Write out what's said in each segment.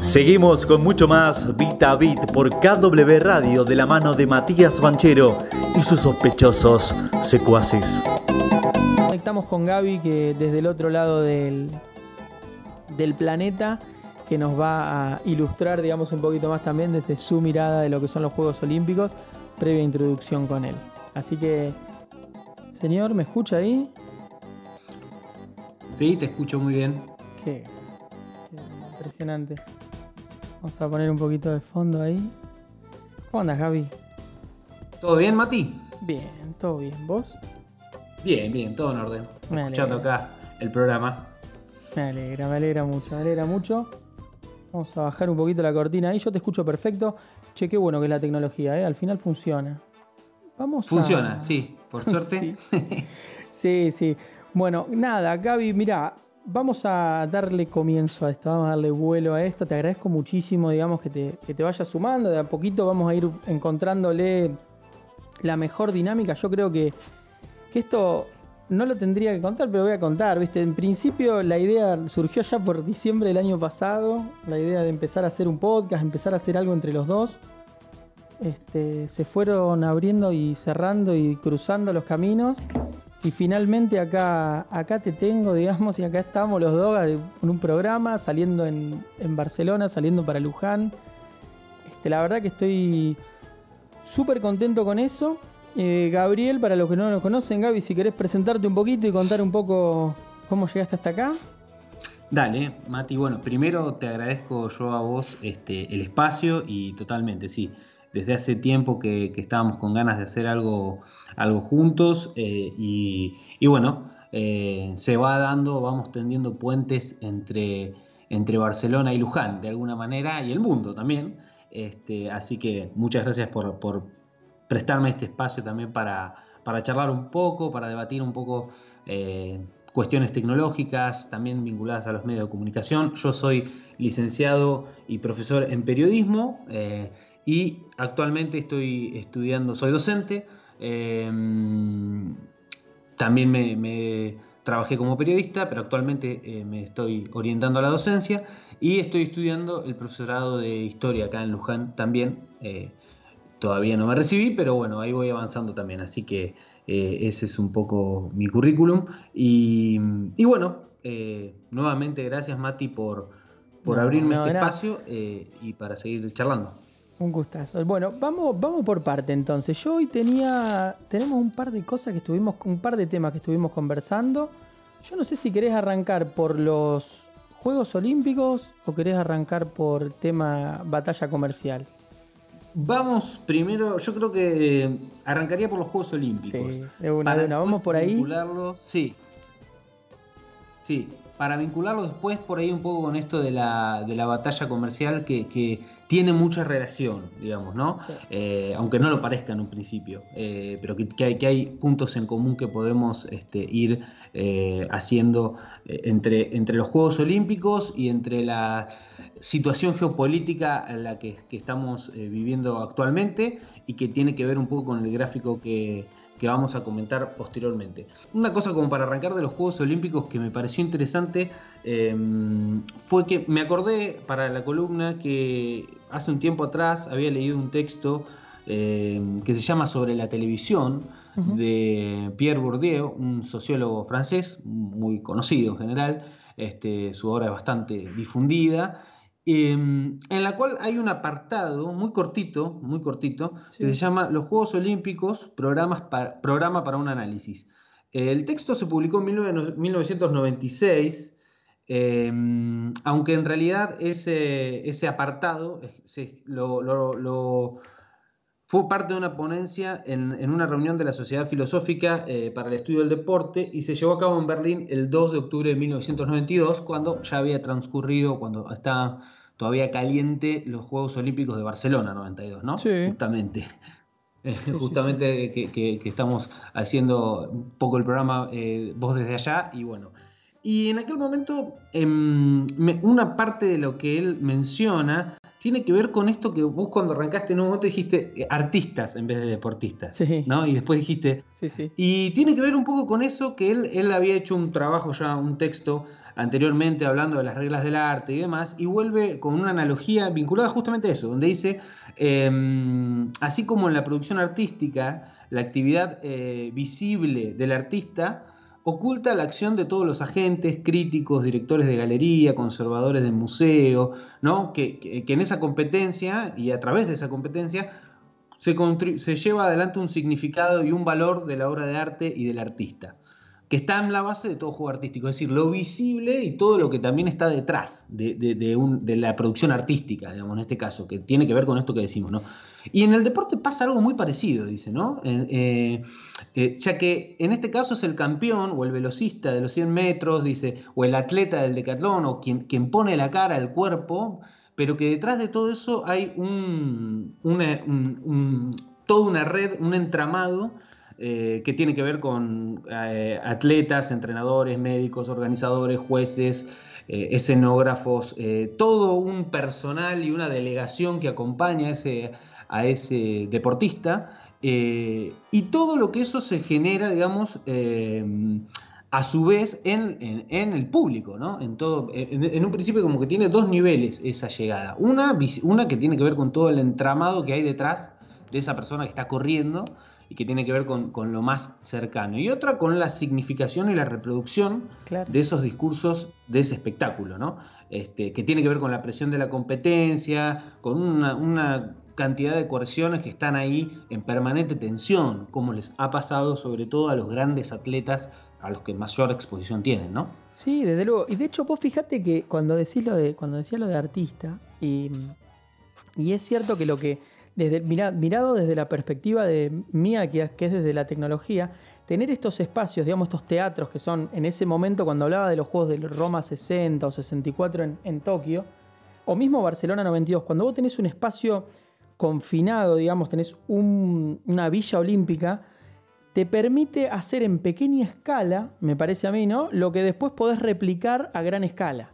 Seguimos con mucho más Vita Bit por KW Radio de la mano de Matías Banchero y sus sospechosos secuaces. Conectamos con Gaby que desde el otro lado del, del planeta que nos va a ilustrar, digamos, un poquito más también desde su mirada de lo que son los Juegos Olímpicos, previa introducción con él. Así que, señor, ¿me escucha ahí? Sí, te escucho muy bien. Qué, impresionante. Vamos a poner un poquito de fondo ahí. ¿Cómo andas, Javi? ¿Todo bien, Mati? Bien, todo bien. ¿Vos? Bien, bien, todo en orden. Escuchando acá el programa. Me alegra, me alegra mucho, me alegra mucho. Vamos a bajar un poquito la cortina ahí. Yo te escucho perfecto. Che, qué bueno que es la tecnología, ¿eh? Al final funciona. Vamos Funciona, sí, por suerte. sí. sí, Bueno, nada, Gaby, mira, vamos a darle comienzo a esto, vamos a darle vuelo a esto. Te agradezco muchísimo, digamos, que te, que te vayas sumando. De a poquito vamos a ir encontrándole la mejor dinámica. Yo creo que, que esto no lo tendría que contar, pero voy a contar, ¿viste? En principio la idea surgió ya por diciembre del año pasado, la idea de empezar a hacer un podcast, empezar a hacer algo entre los dos. Este, se fueron abriendo y cerrando y cruzando los caminos. Y finalmente acá, acá te tengo, digamos, y acá estamos los dos en un programa, saliendo en, en Barcelona, saliendo para Luján. Este, la verdad que estoy súper contento con eso. Eh, Gabriel, para los que no lo conocen, Gaby, si querés presentarte un poquito y contar un poco cómo llegaste hasta acá. Dale, Mati. Bueno, primero te agradezco yo a vos este, el espacio y totalmente, sí. Desde hace tiempo que, estábamos con ganas de hacer algo, algo juntos eh, y, bueno, eh, se va dando, vamos tendiendo puentes entre, entre Barcelona y Luján, de alguna manera, y el mundo también. Este, así que muchas gracias por, prestarme este espacio también para, charlar un poco, para debatir un poco eh, cuestiones tecnológicas, también vinculadas a los medios de comunicación. Yo soy licenciado y profesor en periodismo y actualmente estoy estudiando, soy docente. Eh, también me, trabajé como periodista, pero actualmente me estoy orientando a la docencia y estoy estudiando el profesorado de historia acá en Luján también todavía no me recibí, pero bueno, ahí voy avanzando también, así que eh, ese es un poco mi currículum. Y, bueno, eh, nuevamente gracias Mati por, por abrirme este espacio eh, y para seguir charlando. Un gustazo. Bueno, vamos, vamos por parte entonces. Yo hoy tenía, tenemos un par de cosas que estuvimos, un par de temas que estuvimos conversando. Yo no sé si querés arrancar por los Juegos Olímpicos o querés arrancar por tema batalla comercial. Vamos primero, yo creo que arrancaría por los Juegos Olímpicos. Sí, de una, de una. vamos por ahí. Sí. Sí, para vincularlo después por ahí un poco con esto de la, de la batalla comercial que, tiene mucha relación, digamos, ¿no? Eh, aunque no lo parezca en un principio, eh, pero que, hay, que hay puntos en común que podemos este, ir eh, haciendo entre, entre los Juegos Olímpicos y entre la situación geopolítica en la que, que estamos viviendo actualmente y que tiene que ver un poco con el gráfico que que vamos a comentar posteriormente. Una cosa como para arrancar de los Juegos Olímpicos que me pareció interesante em, fue que me acordé para la columna que hace un tiempo atrás había leído un texto em, que se llama Sobre la televisión de Pierre Bourdieu, un sociólogo francés muy conocido en general. Este, su obra es bastante difundida Em, en la cual hay un apartado muy cortito, muy cortito, que se llama Los Juegos Olímpicos, programas programa para un análisis. El texto se publicó en 1996, em, aunque en realidad ese, ese apartado lo, fue parte de una ponencia en, una reunión de la Sociedad Filosófica eh, para el Estudio del Deporte y se llevó a cabo en Berlín el 2 de octubre de 1992, cuando ya había transcurrido, cuando estaba todavía caliente los Juegos Olímpicos de Barcelona 92, ¿no? Sí. Justamente. Justamente que, estamos haciendo un poco el programa eh, vos desde allá y bueno. Y en aquel momento, em, una parte de lo que él menciona tiene que ver con esto que vos cuando arrancaste en un momento dijiste eh, artistas en vez de deportistas. Sí. ¿no? Y después dijiste. Sí, sí. Y tiene que ver un poco con eso que él, él había hecho un trabajo ya, un texto anteriormente hablando de las reglas del arte y demás, y vuelve con una analogía vinculada justamente a eso, donde dice, em, así como en la producción artística, la actividad eh, visible del artista oculta la acción de todos los agentes, críticos, directores de galería, conservadores del museo, ¿no? que, en esa competencia y a través de esa competencia se, se lleva adelante un significado y un valor de la obra de arte y del artista que está en la base de todo juego artístico, es decir, lo visible y todo lo que también está detrás de, la producción artística, digamos, en este caso, que tiene que ver con esto que decimos, ¿no? Y en el deporte pasa algo muy parecido, dice, ¿no? Eh, eh, ya que en este caso es el campeón o el velocista de los 100 metros, dice, o el atleta del decatlón, o quien, quien pone la cara, el cuerpo, pero que detrás de todo eso hay un, toda una red, un entramado eh, que tiene que ver con eh, atletas, entrenadores, médicos, organizadores, jueces, eh, escenógrafos, todo un personal y una delegación que acompaña a ese, a ese deportista y todo lo que eso se genera, digamos, a su vez en, el público, ¿no? En, todo, en, un principio como que tiene dos niveles esa llegada. Una, una que tiene que ver con todo el entramado que hay detrás de esa persona que está corriendo, y que tiene que ver con, lo más cercano. Y otra con la significación y la reproducción de esos discursos de ese espectáculo, ¿no? Este, que tiene que ver con la presión de la competencia, con una, cantidad de coerciones que están ahí en permanente tensión, como les ha pasado sobre todo a los grandes atletas a los que mayor exposición tienen, ¿no? Sí, desde luego. Y de hecho, vos fíjate que cuando decís lo de, cuando decía lo de artista, y, y es cierto que lo que desde, mirado desde la perspectiva de mía, que, es desde la tecnología, tener estos espacios, digamos, estos teatros que son en ese momento cuando hablaba de los juegos de Roma 60 o 64 en, Tokio, o mismo Barcelona 92, cuando vos tenés un espacio confinado, digamos, tenés una villa olímpica, te permite hacer en pequeña escala, me parece a mí, ¿no? Lo que después podés replicar a gran escala.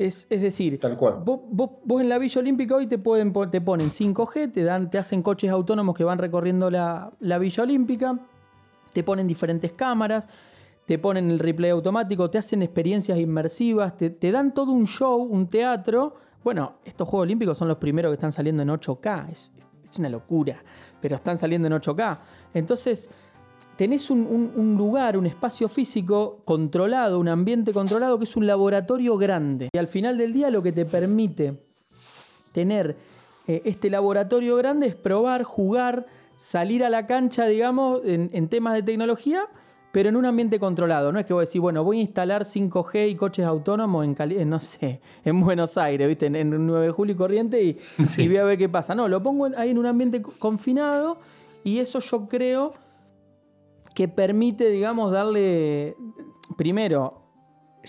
Es, decir, Vos, en la Villa Olímpica hoy te, pueden, te ponen 5G, te, dan, te hacen coches autónomos que van recorriendo la, Villa Olímpica, te ponen diferentes cámaras, te ponen el replay automático, te hacen experiencias inmersivas, te, dan todo un show, un teatro. Bueno, estos Juegos Olímpicos son los primeros que están saliendo en 8K, es, es una locura, pero están saliendo en 8K. Entonces, tenés un, lugar, un espacio físico controlado, un ambiente controlado que es un laboratorio grande. Y al final del día lo que te permite tener eh, este laboratorio grande es probar, jugar, salir a la cancha, digamos, en, temas de tecnología, pero en un ambiente controlado. No es que voy a decir, bueno, voy a instalar 5G y coches autónomos en, no sé, en Buenos Aires, ¿viste? En, 9 de julio y corriente y, y voy a ver qué pasa. No, lo pongo ahí en un ambiente confinado y eso yo creo que permite, digamos, darle, primero,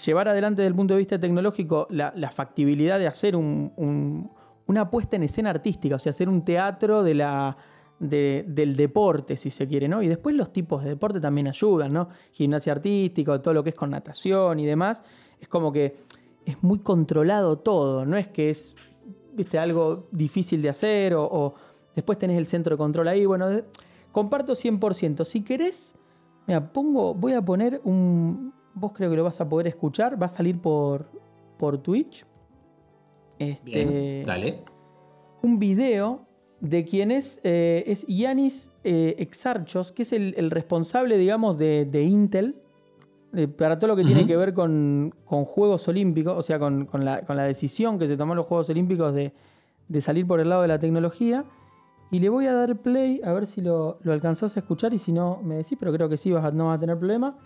llevar adelante desde el punto de vista tecnológico la, factibilidad de hacer una puesta en escena artística, o sea, hacer un teatro de la, del deporte, si se quiere, ¿no? Y después los tipos de deporte también ayudan, ¿no? Gimnasia artística, todo lo que es con natación y demás, es como que es muy controlado todo, no es que es ¿viste? algo difícil de hacer o, después tenés el centro de control ahí, bueno Comparto 100%. Si querés, mira, pongo, voy a poner un. Vos creo que lo vas a poder escuchar. Va a salir por, por Twitch. Este, dale. Un video de quien es, eh, es Yanis eh, Exarchos, que es el, responsable, digamos, de, Intel. Eh, para todo lo que tiene que ver con, Juegos Olímpicos, o sea, con, la, decisión que se tomó en los Juegos Olímpicos de, de salir por el lado de la tecnología. Y le voy a dar play a ver si lo, lo alcanzás a escuchar y si no me decís, pero creo que sí, vas a, no vas a tener problema.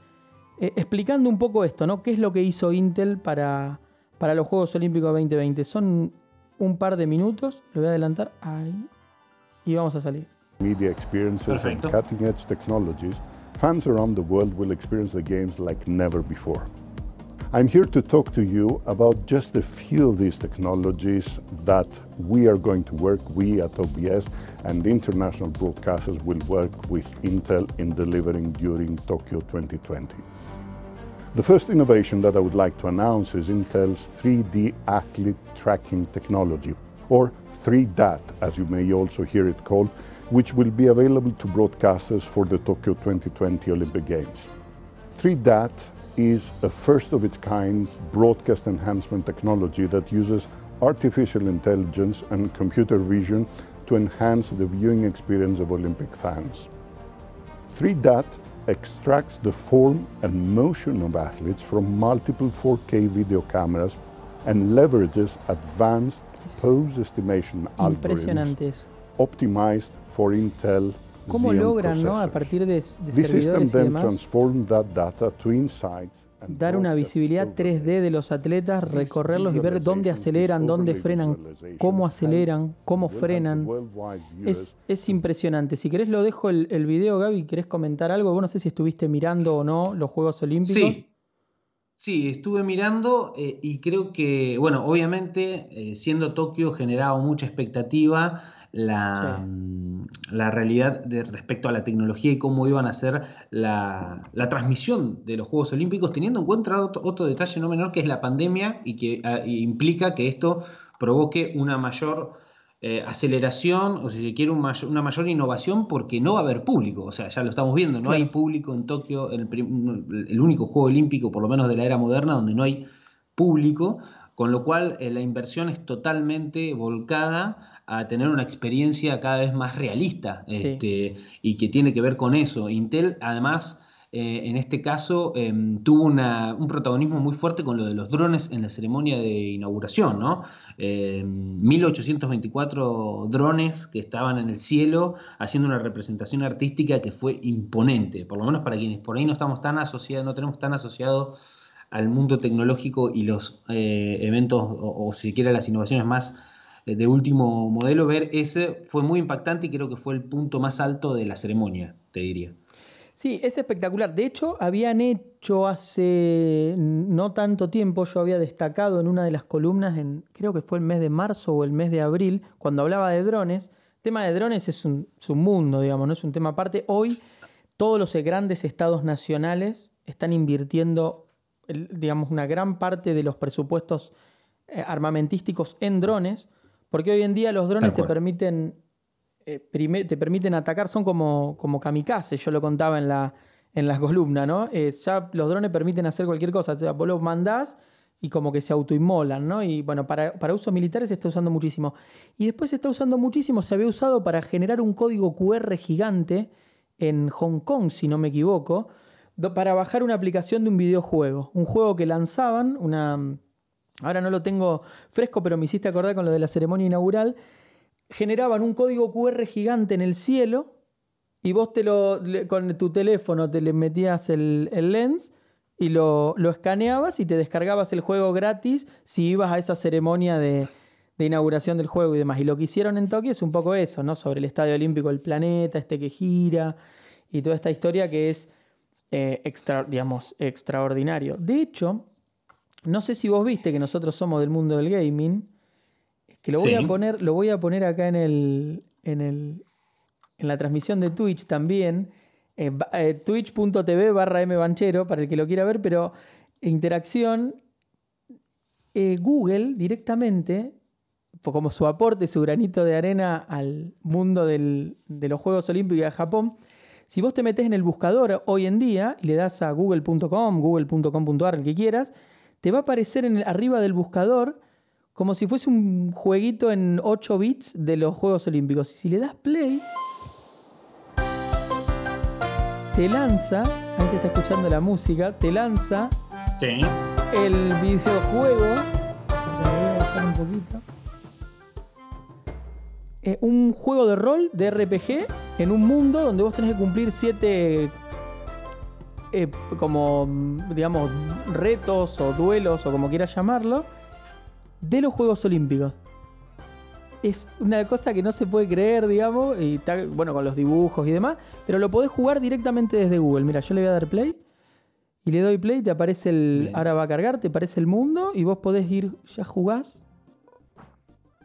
Eh, explicando un poco esto, ¿no? ¿Qué es lo que hizo Intel para, para los Juegos Olímpicos 2020? Son un par de minutos, lo voy a adelantar ahí y vamos a salir. Media experiences and cutting edge technologies, fans around the world will experience the games like never before. I'm here to talk to you about just a few of these technologies that we are going to work, we at OBS and the international broadcasters will work with Intel in delivering during Tokyo 2020. The first innovation that I would like to announce is Intel's 3D athlete tracking technology. or 3DAT, as you may also hear it called, which will be available to broadcasters for the Tokyo 2020 Olympic Games. 3DAT is a first of its kind broadcast enhancement technology that uses artificial intelligence and computer vision to enhance the viewing experience of Olympic fans. 3DAT extracts the form and motion of athletes from multiple 4K video cameras and leverages advanced pose estimation algorithms optimized for Intel ¿Cómo logran, ¿no? a partir de, de servidores y demás, dar una visibilidad 3D de los atletas, recorrerlos y ver dónde aceleran, dónde frenan, cómo aceleran, cómo frenan. Es, es impresionante. Si querés lo dejo el, el video, Gaby, ¿querés comentar algo? Vos no sé si estuviste mirando o no los Juegos Olímpicos. Sí. Sí, estuve mirando eh, y creo que, bueno, obviamente, eh, siendo Tokio generaba mucha expectativa la, mm, la realidad de, respecto a la tecnología y cómo iban a ser la, transmisión de los Juegos Olímpicos, teniendo en cuenta otro, detalle no menor que es la pandemia y que ah, implica que esto provoque una mayor eh, aceleración o si se quiere una mayor innovación porque no va a haber público, o sea, ya lo estamos viendo, no hay público en Tokio, el, el único Juego Olímpico, por lo menos de la era moderna, donde no hay público, con lo cual eh, la inversión es totalmente volcada a tener una experiencia cada vez más realista este, y que tiene que ver con eso. Intel además... Eh, en este caso em, tuvo un protagonismo muy fuerte con lo de los drones en la ceremonia de inauguración, ¿no? 1824 em, drones que estaban en el cielo haciendo una representación artística que fue imponente, por lo menos para quienes por ahí no estamos tan asociados, no tenemos tan asociado al mundo tecnológico y los eh, eventos o, o siquiera las innovaciones más de último modelo, ver ese fue muy impactante y creo que fue el punto más alto de la ceremonia, te diría. Sí, es espectacular. De hecho, habían hecho hace no tanto tiempo, yo había destacado en una de las columnas, en, creo que fue el mes de marzo o el mes de abril, cuando hablaba de drones. El tema de drones es un, mundo, digamos, no es un tema aparte. Hoy todos los grandes estados nacionales están invirtiendo, digamos, una gran parte de los presupuestos eh, armamentísticos en drones. Porque hoy en día los drones te permiten, eh, te permiten atacar, son como, como kamikazes, yo lo contaba en la, en las columnas, ¿no? Eh, ya los drones permiten hacer cualquier cosa, o sea, vos los mandás y como que se autoinmolan, ¿no? Y bueno, para, para, usos militares se está usando muchísimo. Y después se está usando muchísimo, se había usado para generar un código QR gigante en Hong Kong, si no me equivoco, para bajar una aplicación de un videojuego. Un juego que lanzaban, una, ahora no lo tengo fresco, pero me hiciste acordar con lo de la ceremonia inaugural, generaban un código QR gigante en el cielo y vos te lo, con tu teléfono te le metías el, lens y lo, escaneabas y te descargabas el juego gratis si ibas a esa ceremonia de, inauguración del juego y demás. Y lo que hicieron en Tokio es un poco eso, ¿no? Sobre el Estadio Olímpico del planeta, este que gira y toda esta historia que es, eh, digamos, extraordinario. De hecho, no sé si vos viste que nosotros somos del mundo del gaming. Que lo voy a poner, lo voy a poner acá en el. en el. en la transmisión de Twitch también. Eh, eh, Twitch.tv barra mbanchero para el que lo quiera ver, pero interacción. Eh, Google directamente, como su aporte, su granito de arena al mundo de los Juegos Olímpicos de Japón, si vos te metes en el buscador hoy en día y le das a google.com, google.com.ar, el que quieras, te va a aparecer en arriba del buscador como si fuese un jueguito en 8 bits de los Juegos Olímpicos. Y si le das play, te lanza, ahí se está escuchando la música, te lanza el videojuego. Voy a bajar un poquito. Eh, un juego de rol de RPG en un mundo donde vos tenés que cumplir 7 eh, como, digamos, retos o duelos o como quieras llamarlo, de los Juegos Olímpicos. Es una cosa que no se puede creer, digamos, y está, bueno, con los dibujos y demás, pero lo podés jugar directamente desde Google. Mira, yo le voy a dar play y le doy play, te aparece el. Ahora va a cargar, te aparece el mundo y vos podés ir, ya jugás.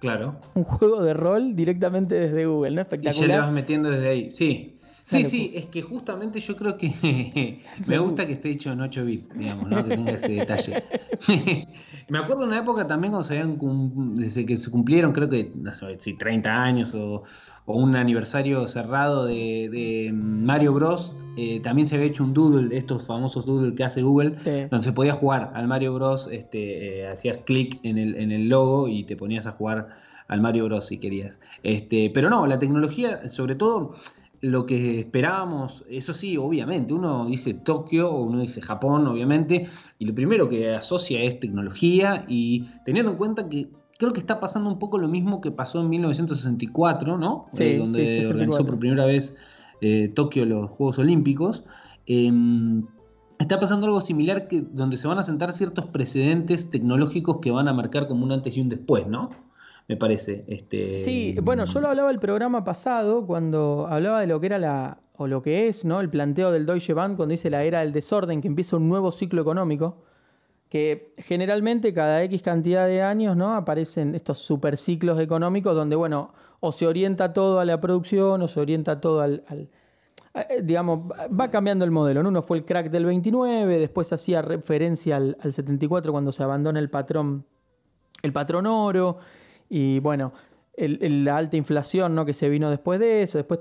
Claro. Un juego de rol directamente desde Google, ¿no? Espectacular. Y ya le vas metiendo desde ahí, sí. Sí, sí, es que justamente yo creo que me gusta que esté hecho en 8 bits, digamos, ¿no? que tenga ese detalle. me acuerdo en una época también cuando se habían desde que se cumplieron, creo que, no sé si 30 años o, un aniversario cerrado de, Mario Bros. Eh, también se había hecho un doodle, estos famosos doodle que hace Google, donde se podía jugar al Mario Bros. Este, eh, hacías clic en el, en el logo y te ponías a jugar al Mario Bros. si querías. Este, pero no, la tecnología, sobre todo lo que esperábamos, eso sí, obviamente, uno dice Tokio uno dice Japón, obviamente, y lo primero que asocia es tecnología y teniendo en cuenta que creo que está pasando un poco lo mismo que pasó en 1964, ¿no? Sí, eh, donde organizó por primera vez eh, Tokio los Juegos Olímpicos. Em, está pasando algo similar que donde se van a sentar ciertos precedentes tecnológicos que van a marcar como un antes y un después, ¿no? Me parece. Este... Sí, bueno, yo lo hablaba el programa pasado cuando hablaba de lo que era la, o lo que es, ¿no? El planteo del Deutsche Bank cuando dice la era del desorden, que empieza un nuevo ciclo económico, que generalmente cada X cantidad de años, ¿no? Aparecen estos superciclos económicos donde, bueno, o se orienta todo a la producción o se orienta todo al, eh, digamos, va cambiando el modelo. Uno fue el crack del 29, después hacía referencia al, al 74 cuando se abandona el patrón, el patrón oro. Y bueno, la alta inflación ¿no? que se vino después de eso, después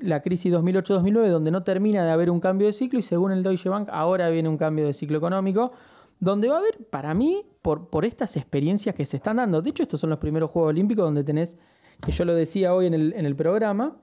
la crisis 2008-2009, donde no termina de haber un cambio de ciclo y según el Deutsche Bank ahora viene un cambio de ciclo económico, donde va a haber, para mí, por, por estas experiencias que se están dando, de hecho estos son los primeros Juegos Olímpicos donde tenés, que yo lo decía hoy en el, en el programa,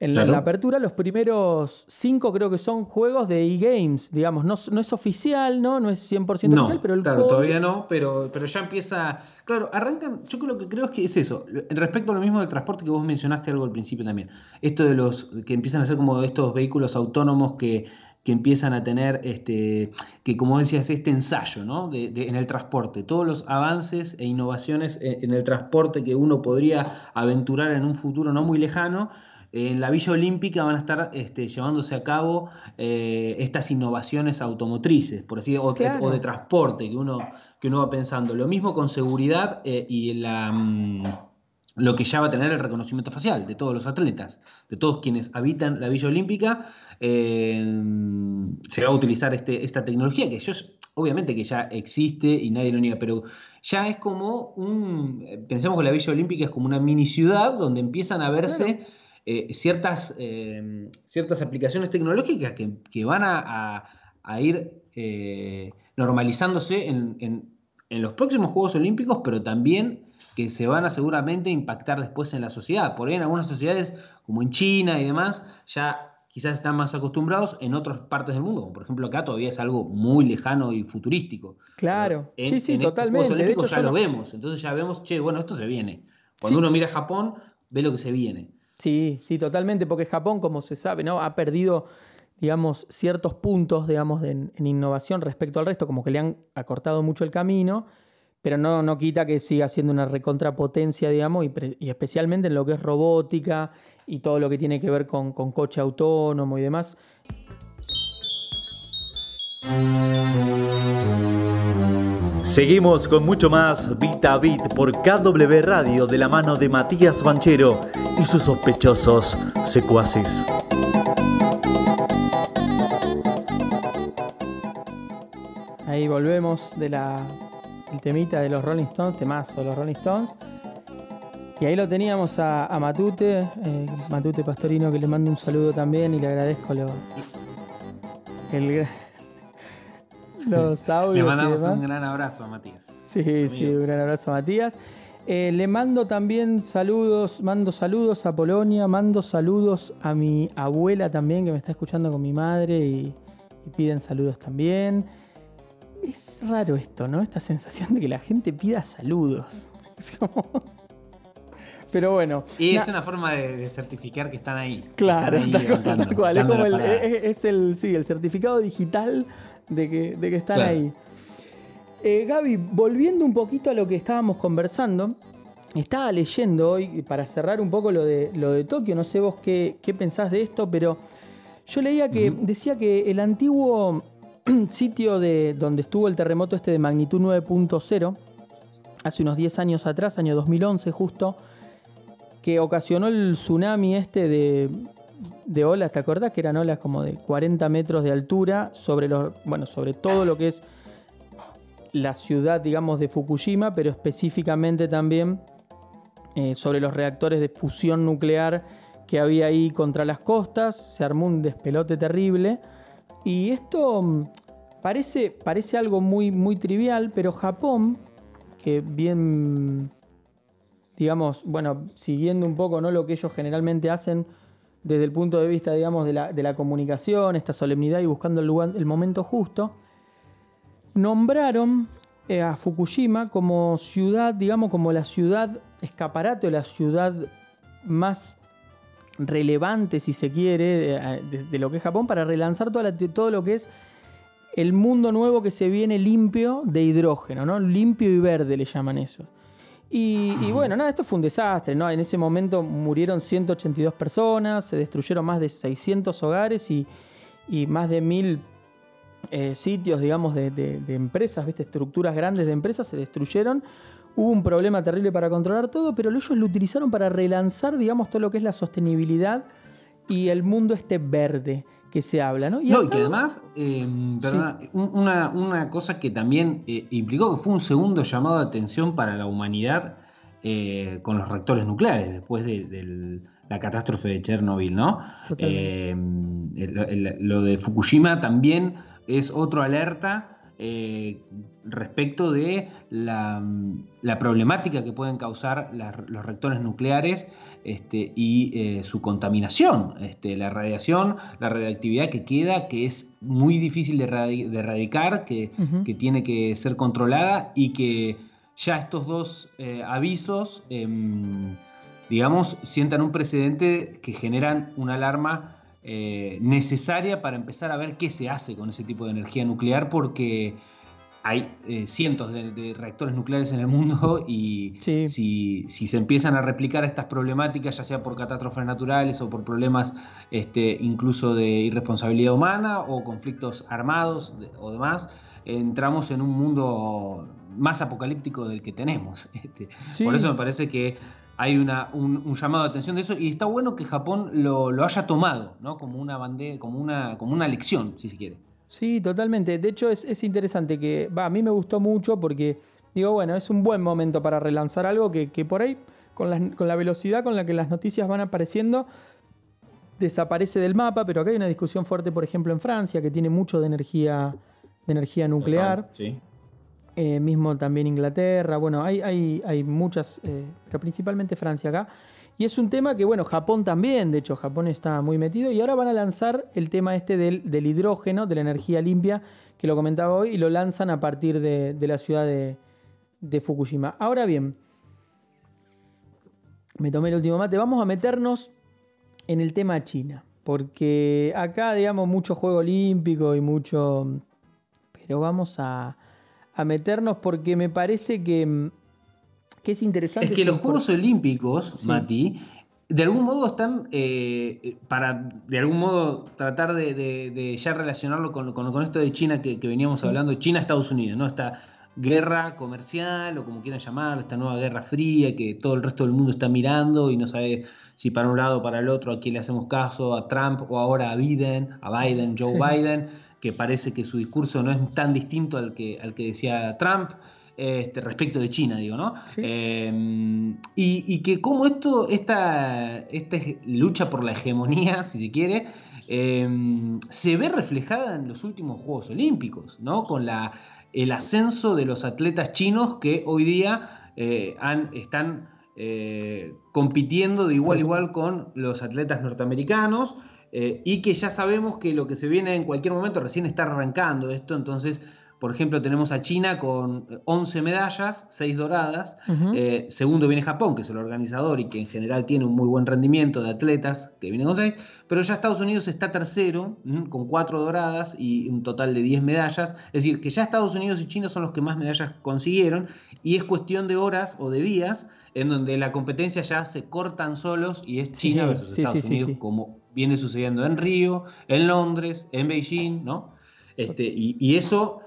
en la, apertura, los primeros cinco creo que son juegos de e-games, digamos. No, no, es oficial, ¿no? No es 100% oficial, pero el claro, todavía no, pero, pero ya empieza... Claro, arrancan... Yo creo que creo que es eso. Respecto a lo mismo del transporte que vos mencionaste algo al principio también. Esto de los que empiezan a ser como estos vehículos autónomos que, que empiezan a tener, este, que como decías, este ensayo ¿no? de, en el transporte, todos los avances e innovaciones en el transporte que uno podría aventurar en un futuro no muy lejano, en la Villa Olímpica van a estar este, llevándose a cabo eh, estas innovaciones automotrices, por así o, o, de transporte que uno, que uno va pensando. Lo mismo con seguridad eh, y la, mm, lo que ya va a tener el reconocimiento facial de todos los atletas, de todos quienes habitan la Villa Olímpica. Eh, se va a utilizar este, esta tecnología que ellos obviamente que ya existe y nadie lo niega, pero ya es como un, pensemos que la Villa Olímpica es como una mini ciudad donde empiezan a verse eh, ciertas, eh, ciertas aplicaciones tecnológicas que, van a, ir eh, normalizándose en, los próximos Juegos Olímpicos, pero también que se van a seguramente impactar después en la sociedad. Por ahí en algunas sociedades, como en China y demás, ya quizás están más acostumbrados en otras partes del mundo, por ejemplo acá todavía es algo muy lejano y futurístico. Claro, sí, sí, totalmente. de hecho, ya lo vemos, entonces ya vemos, che, bueno, esto se viene. Cuando uno mira a Japón, ve lo que se viene. Sí, sí, totalmente, porque Japón, como se sabe, ¿no? ha perdido, digamos, ciertos puntos, digamos, en innovación respecto al resto, como que le han acortado mucho el camino, pero no, no quita que siga siendo una recontrapotencia, digamos, y, especialmente en lo que es robótica y todo lo que tiene que ver con, con coche autónomo y demás. Seguimos con mucho más Vita Bit por KW Radio de la mano de Matías Banchero y sus sospechosos secuaces. Ahí volvemos de la el temita de los Rolling Stones, temazo de los Rolling Stones. Y ahí lo teníamos a, Matute, eh, Matute Pastorino, que le mando un saludo también y le agradezco lo, el, los audios. Le mandamos un gran abrazo a Matías. Sí, sí, un gran abrazo a Matías. Eh, le mando también saludos, mando saludos a Polonia, mando saludos a mi abuela también que me está escuchando con mi madre y, piden saludos también. Es raro esto, ¿no? Esta sensación de que la gente pida saludos. Pero bueno. Y es una forma de, certificar que están ahí. Claro, tal, cual. Es como el, es el, sí, el certificado digital de que, de que están ahí. Eh, Gaby, volviendo un poquito a lo que estábamos conversando, estaba leyendo hoy, para cerrar un poco lo de, lo de Tokio, no sé vos qué, pensás de esto, pero yo leía que decía que el antiguo sitio de donde estuvo el terremoto este de magnitud 9.0, hace unos 10 años atrás, año 2011 justo, que ocasionó el tsunami este de de olas, ¿te acordás que eran olas como de 40 metros de altura sobre los, bueno, sobre todo lo que es la ciudad, digamos, de Fukushima, pero específicamente también eh, sobre los reactores de fusión nuclear que había ahí contra las costas. Se armó un despelote terrible. Y esto mm, parece, parece algo muy, muy trivial, pero Japón, que bien, digamos, bueno, siguiendo un poco ¿no? lo que ellos generalmente hacen desde el punto de vista, digamos, de la, comunicación, esta solemnidad y buscando el, lugar, el momento justo, nombraron eh, a Fukushima como ciudad, digamos, como la ciudad escaparate la ciudad más relevante, si se quiere, de, lo que es Japón, para relanzar todo lo que es el mundo nuevo que se viene limpio de hidrógeno, ¿no? Limpio y verde le llaman eso. Y, bueno, nada, esto fue un desastre, ¿no? En ese momento murieron 182 personas, se destruyeron más de 600 hogares y, más de mil eh, sitios, digamos, de, de, empresas, ¿viste? estructuras grandes de empresas se destruyeron. Hubo un problema terrible para controlar todo, pero ellos lo utilizaron para relanzar, digamos, todo lo que es la sostenibilidad y el mundo este verde que se habla, ¿no? Y, no, y que además, eh, una, cosa que también eh, implicó que fue un segundo llamado de atención para la humanidad eh, con los reactores nucleares, después de, la catástrofe de Chernobyl, ¿no? lo de Fukushima también es otro alerta respecto de la, problemática que pueden causar los reactores nucleares este, y eh, su contaminación, este, la radiación, la radioactividad que queda, que es muy difícil de, erradicar, que, tiene que ser controlada y que ya estos dos eh, avisos, em, digamos, sientan un precedente que generan una alarma eh, necesaria para empezar a ver qué se hace con ese tipo de energía nuclear, porque hay eh, cientos de, reactores nucleares en el mundo y si, se empiezan a replicar estas problemáticas, ya sea por catástrofes naturales o por problemas este, incluso de irresponsabilidad humana o conflictos armados o demás, entramos en un mundo más apocalíptico del que tenemos. Este. Por eso me parece que hay una, un, llamado de atención de eso y está bueno que Japón lo, haya tomado ¿no? como, una como, una, como una lección, si se quiere. Sí, totalmente. De hecho, es, interesante que, va, a mí me gustó mucho porque, digo, bueno, es un buen momento para relanzar algo que, por ahí, con la, velocidad con la que las noticias van apareciendo, desaparece del mapa, pero acá hay una discusión fuerte, por ejemplo, en Francia, que tiene mucho de energía, de energía nuclear. sí. Eh, mismo también Inglaterra, bueno, hay, hay, hay muchas, eh, pero principalmente Francia acá. Y es un tema que, bueno, Japón también, de hecho, Japón está muy metido. Y ahora van a lanzar el tema este del, hidrógeno, de la energía limpia, que lo comentaba hoy, y lo lanzan a partir de, la ciudad de, Fukushima. Ahora bien, me tomé el último mate. Vamos a meternos en el tema China. Porque acá, digamos, mucho juego olímpico y mucho. Pero vamos a, a meternos porque me parece que que es interesante. Es que los Juegos Olímpicos, Mati, de algún modo están, eh, para de algún modo tratar de, ya relacionarlo con, con, esto de China que, veníamos hablando, China-Estados Unidos, ¿no? Esta guerra comercial o como quieran llamarla, esta nueva guerra fría que todo el resto del mundo está mirando y no sabe si para un lado o para el otro a quién le hacemos caso, a Trump o ahora a Biden, a Biden, Joe Biden, que parece que su discurso no es tan distinto al que, al que decía Trump. Este, respecto de China, digo, ¿no? Em, y, que como esto, esta, esta lucha por la hegemonía, si se quiere, em, se ve reflejada en los últimos Juegos Olímpicos, ¿no? Con la, el ascenso de los atletas chinos que hoy día eh, están eh, compitiendo de igual a igual con los atletas norteamericanos. Eh, y que ya sabemos que lo que se viene en cualquier momento recién está arrancando esto, entonces por ejemplo, tenemos a China con 11 medallas, 6 doradas. Eh, segundo viene Japón, que es el organizador y que en general tiene un muy buen rendimiento de atletas, que viene con 6. Pero ya Estados Unidos está tercero, con 4 doradas y un total de 10 medallas. Es decir, que ya Estados Unidos y China son los que más medallas consiguieron. Y es cuestión de horas o de días en donde la competencia ya se cortan solos y es China versus Estados Unidos, como viene sucediendo en Río, en Londres, en Beijing, ¿no? Este, y, y eso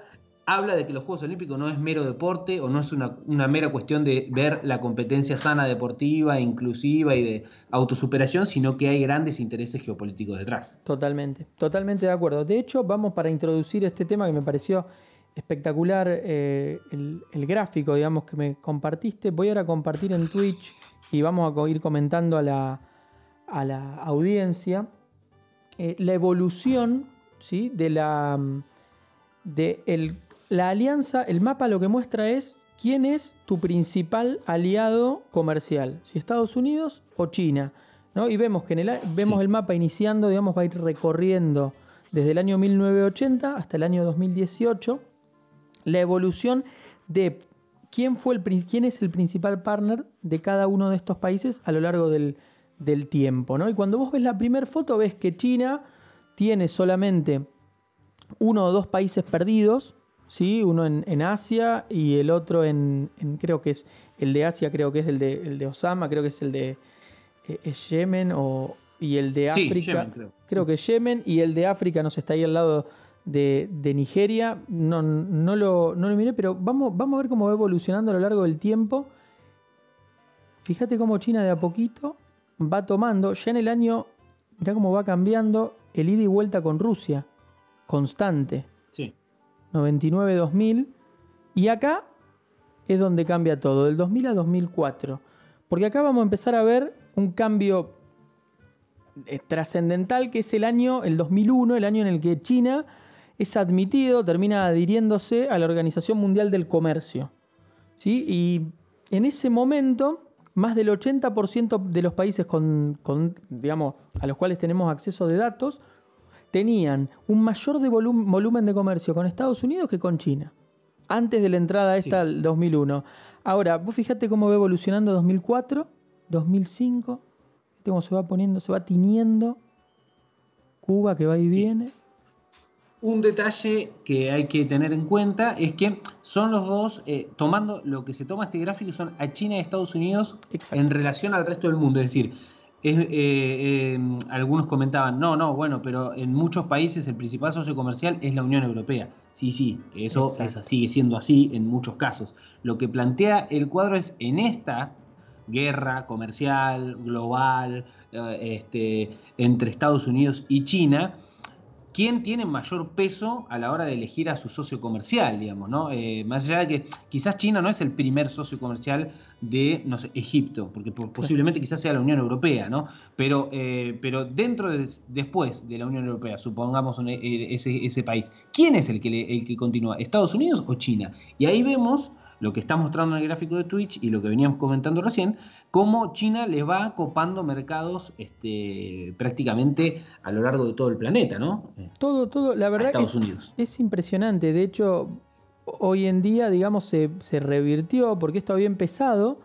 habla de que los Juegos Olímpicos no es mero deporte o no es una, mera cuestión de ver la competencia sana deportiva, inclusiva y de autosuperación, sino que hay grandes intereses geopolíticos detrás. Totalmente, totalmente de acuerdo. De hecho, vamos para introducir este tema que me pareció espectacular, eh, el, gráfico, digamos, que me compartiste. Voy ahora a compartir en Twitch y vamos a ir comentando a la, a la audiencia eh, la evolución ¿sí? de la de el la alianza, el mapa lo que muestra es quién es tu principal aliado comercial, si Estados Unidos o China. ¿no? Y vemos que en el, vemos el mapa iniciando, digamos, va a ir recorriendo desde el año 1980 hasta el año 2018 la evolución de quién, fue el, quién es el principal partner de cada uno de estos países a lo largo del, del tiempo. ¿no? Y cuando vos ves la primera foto, ves que China tiene solamente uno o dos países perdidos, ¿sí? Uno en, Asia y el otro en, creo que es, el de Asia creo que es el de, el de Osama, creo que es el de eh, Yemen o, y el de África, creo. que es Yemen y el de África nos está ahí al lado de, Nigeria, no, no, lo, no lo miré, pero vamos, vamos a ver cómo va evolucionando a lo largo del tiempo. Fíjate cómo China de a poquito va tomando, ya en el año, mirá cómo va cambiando el ida y vuelta con Rusia, constante. 99-2000. Y acá es donde cambia todo, del 2000 a 2004. Porque acá vamos a empezar a ver un cambio eh, trascendental que es el año, el 2001, el año en el que China es admitido, termina adhiriéndose a la Organización Mundial del Comercio. ¿sí? Y en ese momento, más del 80% de los países con, digamos, a los cuales tenemos acceso de datos tenían un mayor de volumen de comercio con Estados Unidos que con China. Antes de la entrada esta al 2001. Ahora, vos fíjate cómo va evolucionando 2004, 2005. Cómo se va poniendo, se va tiñendo. Cuba que va y viene. Un detalle que hay que tener en cuenta es que son los dos, eh, tomando lo que se toma este gráfico, son a China y Estados Unidos en relación al resto del mundo. Es decir, eh, em, algunos comentaban, no, no, bueno, pero en muchos países el principal socio comercial es la Unión Europea. Sí, sí, eso sigue siendo así en muchos casos. Lo que plantea el cuadro es en esta guerra comercial, global, eh, este, entre Estados Unidos y China, quién tiene mayor peso a la hora de elegir a su socio comercial, digamos, ¿no? Eh, más allá de que quizás China no es el primer socio comercial de, no sé, Egipto, porque posiblemente quizás sea la Unión Europea, ¿no? Pero, eh, pero dentro de, después de la Unión Europea, supongamos eh, ese, ese, país, ¿quién es el que, el que continúa? ¿Estados Unidos o China? Y ahí vemos lo que está mostrando en el gráfico de Twitch y lo que veníamos comentando recién, cómo China le va copando mercados este, prácticamente a lo largo de todo el planeta, ¿no? Todo, todo, la verdad Estados es, Unidos. es impresionante. De hecho, hoy en día, digamos, se, se revirtió porque esto había empezado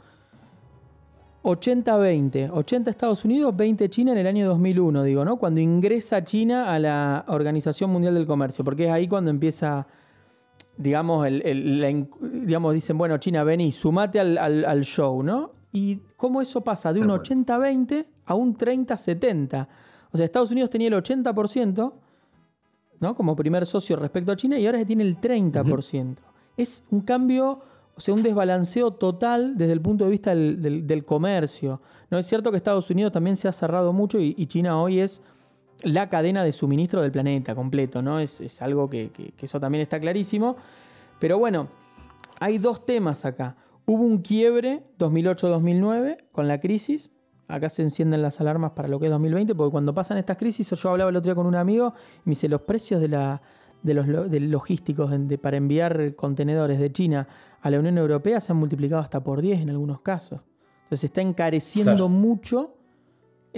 80-20. 80 Estados Unidos, 20 China en el año 2001, digo, ¿no? Cuando ingresa China a la Organización Mundial del Comercio, porque es ahí cuando empieza digamos, el, digamos, dicen, bueno, China, vení, sumate al, show, ¿no? Y cómo eso pasa de un 80-20 a un 30-70. O sea, Estados Unidos tenía el 80%, ¿no? Como primer socio respecto a China y ahora se tiene el 30%. Es un cambio, o sea, un desbalanceo total desde el punto de vista del, comercio. No es cierto que Estados Unidos también se ha cerrado mucho y China hoy es la cadena de suministro del planeta completo, ¿no? Es, algo que, eso también está clarísimo. Pero bueno, hay dos temas acá. Hubo un quiebre 2008-2009 con la crisis. Acá se encienden las alarmas para lo que es 2020, porque cuando pasan estas crisis, yo hablaba el otro día con un amigo y me dice, los precios de, la, de los logísticos para enviar contenedores de China a la Unión Europea se han multiplicado hasta por 10 en algunos casos. Entonces se está encareciendo mucho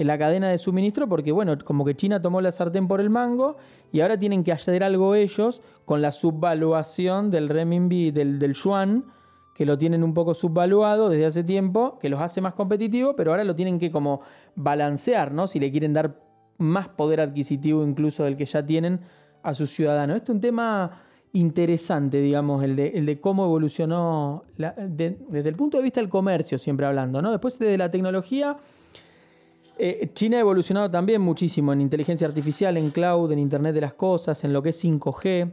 la cadena de suministro porque, bueno, como que China tomó la sartén por el mango y ahora tienen que hacer algo ellos con la subvaluación del renminbi, del, del yuan, que lo tienen un poco subvaluado desde hace tiempo, que los hace más competitivos, pero ahora lo tienen que como balancear, ¿no? Si le quieren dar más poder adquisitivo incluso del que ya tienen a sus ciudadanos. Este es un tema interesante, digamos, el de, el de cómo evolucionó desde el punto de vista del comercio, siempre hablando, ¿no? Después de la tecnología eh, China ha evolucionado también muchísimo en inteligencia artificial, en cloud, en Internet de las Cosas, en lo que es 5G.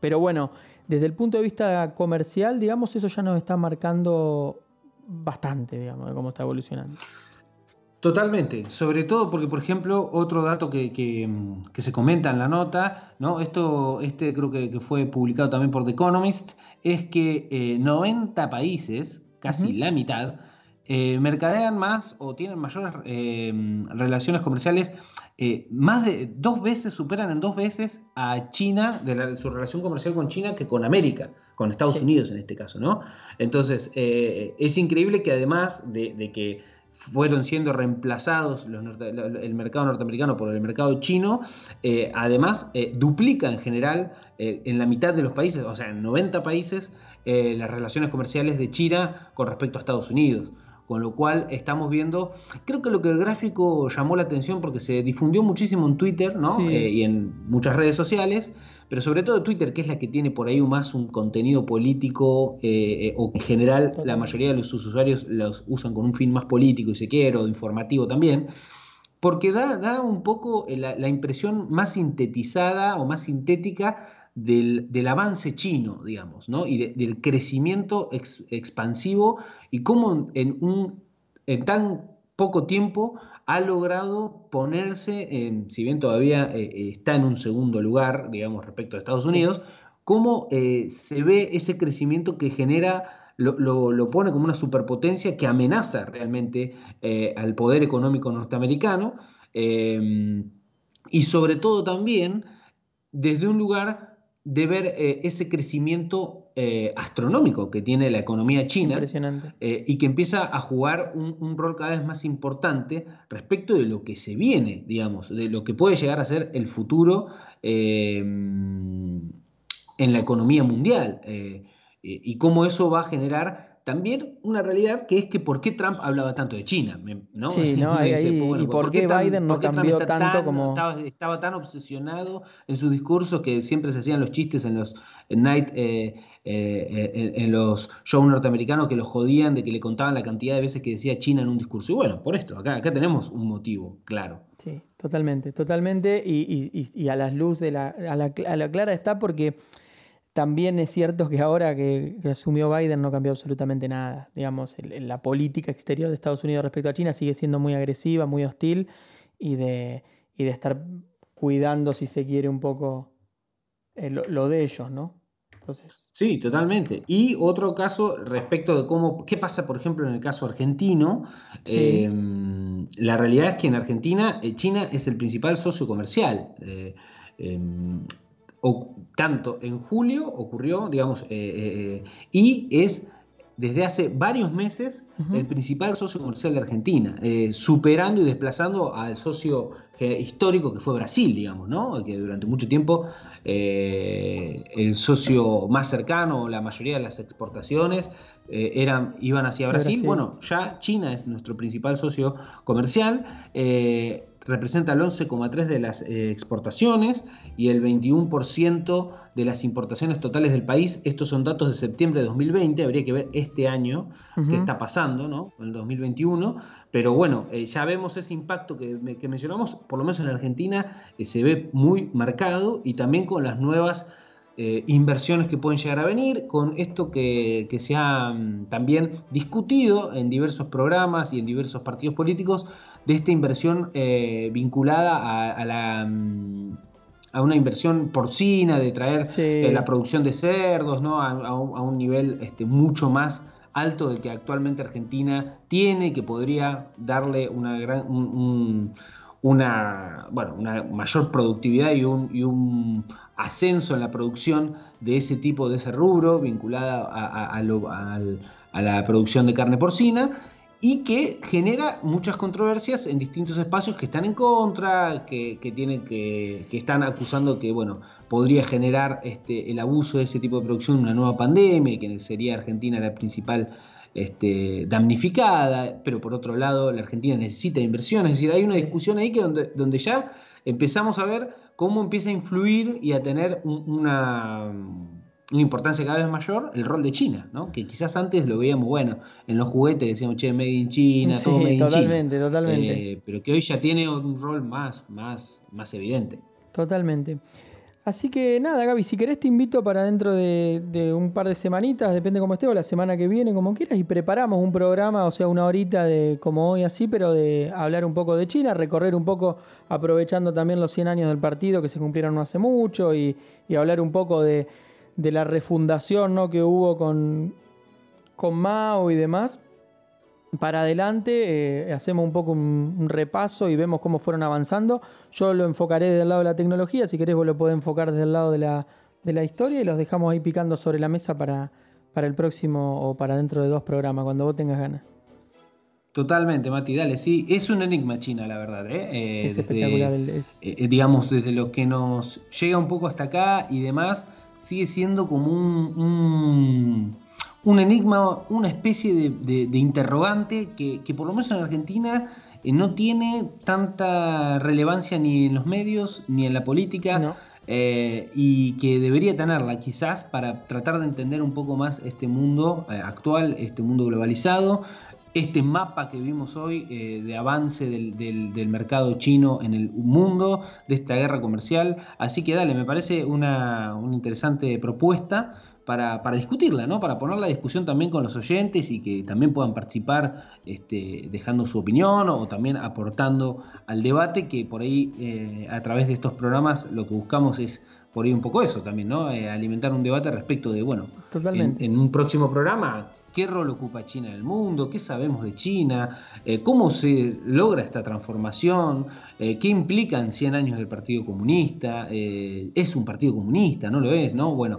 Pero bueno, desde el punto de vista comercial, digamos, eso ya nos está marcando bastante, digamos, de cómo está evolucionando. Totalmente, sobre todo porque, por ejemplo, otro dato que, se comenta en la nota, ¿no? Esto, este creo que, fue publicado también por The Economist, es que 90 eh, países, casi la mitad, eh, mercadean más o tienen mayores eh, relaciones comerciales, más de dos veces, superan en dos veces a China, de su relación comercial con China, que con América, con Estados Unidos en este caso, ¿no? Entonces, es increíble que además de que fueron siendo reemplazados el mercado norteamericano por el mercado chino, eh, además eh, duplica en general eh, en la mitad de los países, o sea, en 90 países, las relaciones comerciales de China con respecto a Estados Unidos. Con lo cual estamos viendo, creo que lo que el gráfico llamó la atención porque se difundió muchísimo en Twitter y en muchas redes sociales, pero sobre todo Twitter, que es la que tiene por ahí más un contenido político, eh, eh, o en general la mayoría de los, sus usuarios los usan con un fin más político y se quiere, o informativo también, porque da, da un poco la, impresión más sintetizada o más sintética del, avance chino, digamos, ¿no? y del crecimiento expansivo y cómo en, un, en tan poco tiempo ha logrado ponerse, si bien todavía eh, eh, está en un segundo lugar, digamos, respecto a Estados Unidos, cómo eh, se ve ese crecimiento que genera, lo, pone como una superpotencia que amenaza realmente al poder económico norteamericano y sobre todo también desde un lugar de ver eh, ese crecimiento eh, astronómico que tiene la economía china eh, y que empieza a jugar un, rol cada vez más importante respecto de lo que se viene, digamos, de lo que puede llegar a ser el futuro en la economía mundial y cómo eso va a generar también una realidad que es que por qué Trump hablaba tanto de China, ¿no? Sí, ¿no? y por, qué, Biden no cambió tanto como... Estaba, tan obsesionado en su discurso que siempre se hacían los chistes en los night... Eh, eh, en, los shows norteamericanos que lo jodían de que le contaban la cantidad de veces que decía China en un discurso. Y bueno, por esto, acá, acá tenemos un motivo, claro. Sí, totalmente, totalmente. Y, a las luz de la, a la, a la clara está porque también es cierto que ahora que, asumió Biden no cambió absolutamente nada. Digamos, la política exterior de Estados Unidos respecto a China sigue siendo muy agresiva, muy hostil y de, de estar cuidando, si se quiere, un poco eh, lo, de ellos, ¿no? Entonces... Sí, totalmente. Y otro caso respecto de cómo, qué pasa, por ejemplo, en el caso argentino. Em, la realidad es que en Argentina eh, China es el principal socio comercial. Eh, em, o, tanto en julio ocurrió, digamos, eh, eh, eh, y es desde hace varios meses el principal socio comercial de Argentina, superando y desplazando al socio histórico que fue Brasil, digamos, ¿no? Que durante mucho tiempo el socio más cercano, la mayoría de las exportaciones eran, iban hacia Brasil. Bueno, ya China es nuestro principal socio comercial representa el 11,3% de las eh, exportaciones y el 21% de las importaciones totales del país. Estos son datos de septiembre de 2020, habría que ver este año qué está pasando, ¿no? En el 2021. Pero bueno, eh, ya vemos ese impacto que, mencionamos, por lo menos en Argentina eh, se ve muy marcado y también con las nuevas inversiones que pueden llegar a venir, con esto que, se ha mm, también discutido en diversos programas y en diversos partidos políticos de esta inversión eh, vinculada a, la mm, a una inversión porcina, de traer eh, la producción de cerdos, ¿no? A, un nivel este, mucho más alto del que actualmente Argentina tiene, que podría darle una gran, una, bueno, una mayor productividad y un, y un, ascenso en la producción de ese tipo, de ese rubro, vinculada a, a la producción de carne porcina y que genera muchas controversias en distintos espacios que están en contra, que, tienen que, que, están acusando que bueno podría generar este, el abuso de ese tipo de producción una nueva pandemia, que sería Argentina la principal este, damnificada, pero por otro lado la Argentina necesita inversión, es decir, hay una discusión ahí que donde, donde ya empezamos a ver cómo empieza a influir y a tener una una importancia cada vez mayor el rol de China, ¿no? Que quizás antes lo veíamos, bueno, en los juguetes decíamos, che, made in China, todo made in China. Totalmente, totalmente. Eh, pero que hoy ya tiene un rol más, más, más evidente. Totalmente. Así que nada, Gaby, si querés te invito para dentro de, un par de semanitas, depende cómo esté, o la semana que viene, como quieras, y preparamos un programa, o sea, una horita de como hoy así, pero de hablar un poco de China, recorrer un poco, aprovechando también los 100 años del partido que se cumplieron no hace mucho, y, hablar un poco de, la refundación ¿no? que hubo con, con Mao y demás para adelante, eh, hacemos un poco un, repaso y vemos cómo fueron avanzando. Yo lo enfocaré desde el lado de la tecnología, si querés vos lo podés enfocar desde el lado de la, de la historia y los dejamos ahí picando sobre la mesa para, para el próximo o para dentro de dos programas, cuando vos tengas ganas. Totalmente, Mati, dale, sí, es un enigma China, la verdad. ¿eh? eh es espectacular. Eh, digamos, desde lo que nos llega un poco hasta acá y demás, sigue siendo como un un enigma, una especie de, interrogante que, por lo menos en Argentina eh, no tiene tanta relevancia ni en los medios ni en la política. Eh, y que debería tenerla quizás para tratar de entender un poco más este mundo eh, actual, este mundo globalizado, este mapa que vimos hoy de avance del, mercado chino en el mundo, de esta guerra comercial. Así que dale, me parece una, una interesante propuesta para, discutirla, ¿no? Para poner la discusión también con los oyentes y que también puedan participar este, dejando su opinión o también aportando al debate, que por ahí eh, a través de estos programas lo que buscamos es por ahí un poco eso también, ¿no? Eh, alimentar un debate respecto de, bueno, Totalmente. en un próximo programa qué rol ocupa China en el mundo, qué sabemos de China, eh, cómo se logra esta transformación, eh, qué implican 100 años del Partido Comunista, eh, es un partido comunista, no lo es, ¿no? Bueno,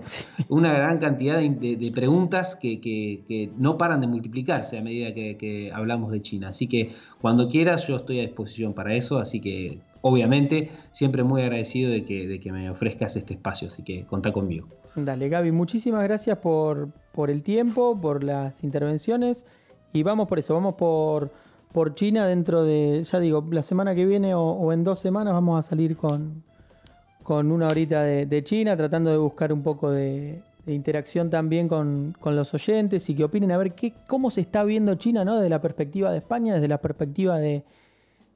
una gran cantidad de, preguntas que, no paran de multiplicarse a medida que hablamos de China. Así que cuando quieras yo estoy a disposición para eso, así que obviamente siempre muy agradecido de que, de que me ofrezcas este espacio, así que contá conmigo. Dale, Gaby, muchísimas gracias por, por el tiempo, por las intervenciones y vamos por eso, vamos por, por China dentro de, ya digo, la semana que viene o, en dos semanas vamos a salir con, con una horita de, China, tratando de buscar un poco de, interacción también con, los oyentes y que opinen a ver qué, cómo se está viendo China, ¿no? Desde la perspectiva de España, desde la perspectiva de,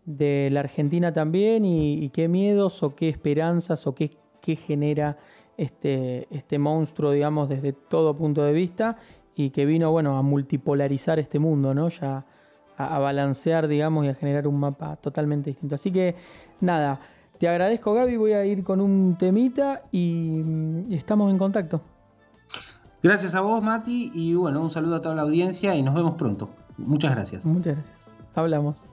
de la Argentina también y, qué miedos o qué esperanzas o qué, qué, genera este, este monstruo, digamos, desde todo punto de vista y que vino, bueno, a multipolarizar este mundo, ¿no? Ya a, balancear, digamos, y a generar un mapa totalmente distinto. Así que, nada, te agradezco, Gaby, voy a ir con un temita y, y estamos en contacto. Gracias a vos, Mati, y bueno, un saludo a toda la audiencia y nos vemos pronto. Muchas gracias. Muchas gracias. Hablamos.